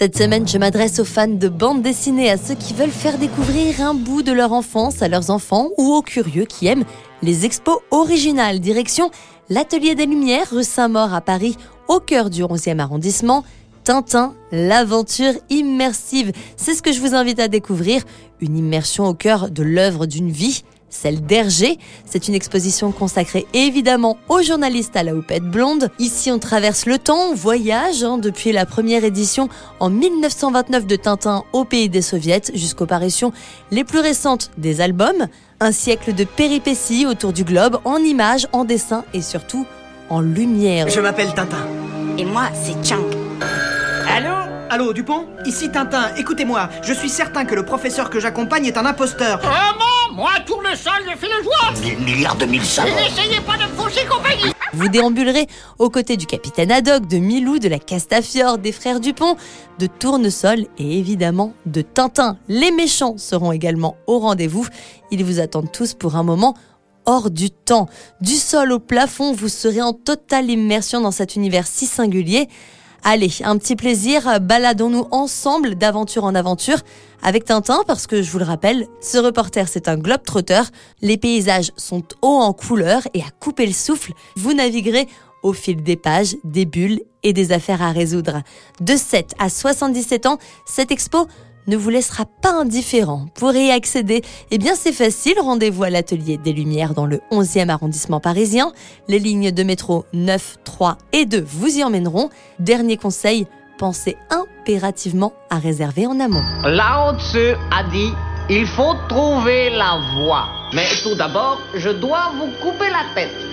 Cette semaine, je m'adresse aux fans de bande dessinée, à ceux qui veulent faire découvrir un bout de leur enfance à leurs enfants ou aux curieux qui aiment les expos originales. Direction l'Atelier des Lumières, rue Saint-Maur à Paris, au cœur du 11e arrondissement. Tintin, l'aventure immersive. C'est ce que je vous invite à découvrir. Une immersion au cœur de l'œuvre d'une vie celle d'Hergé. C'est une exposition consacrée évidemment aux journalistes à la houppette blonde. Ici, on traverse le temps, on voyage hein, depuis la première édition en 1929 de Tintin au pays des soviets jusqu'aux parutions les plus récentes des albums. Un siècle de péripéties autour du globe, en images, en dessins et surtout en lumière. Je m'appelle Tintin. Et moi, c'est Chunk. Allô? Allô, Dupont? Ici Tintin, écoutez-moi, je suis certain que le professeur que j'accompagne est un imposteur. Moi, tournesol, je fais le joie Mille milliards de mille. N'essayez pas de me fausser compagnie Vous déambulerez aux côtés du capitaine Haddock, de Milou, de la Castafiore, des frères Dupont, de Tournesol et évidemment de Tintin. Les méchants seront également au rendez-vous. Ils vous attendent tous pour un moment hors du temps. Du sol au plafond, vous serez en totale immersion dans cet univers si singulier. Allez, un petit plaisir, baladons-nous ensemble d'aventure en aventure avec Tintin parce que je vous le rappelle, ce reporter c'est un globe-trotteur. Les paysages sont hauts en couleur et à couper le souffle, vous naviguerez au fil des pages, des bulles et des affaires à résoudre. De 7 à 77 ans, cette expo ne vous laissera pas indifférent. Pour y accéder, eh bien c'est facile, rendez-vous à l'atelier des Lumières dans le 11e arrondissement parisien. Les lignes de métro 9, 3 et 2 vous y emmèneront. Dernier conseil, pensez impérativement à réserver en amont. Lao Tzu a dit il faut trouver la voie. Mais tout d'abord, je dois vous couper la tête.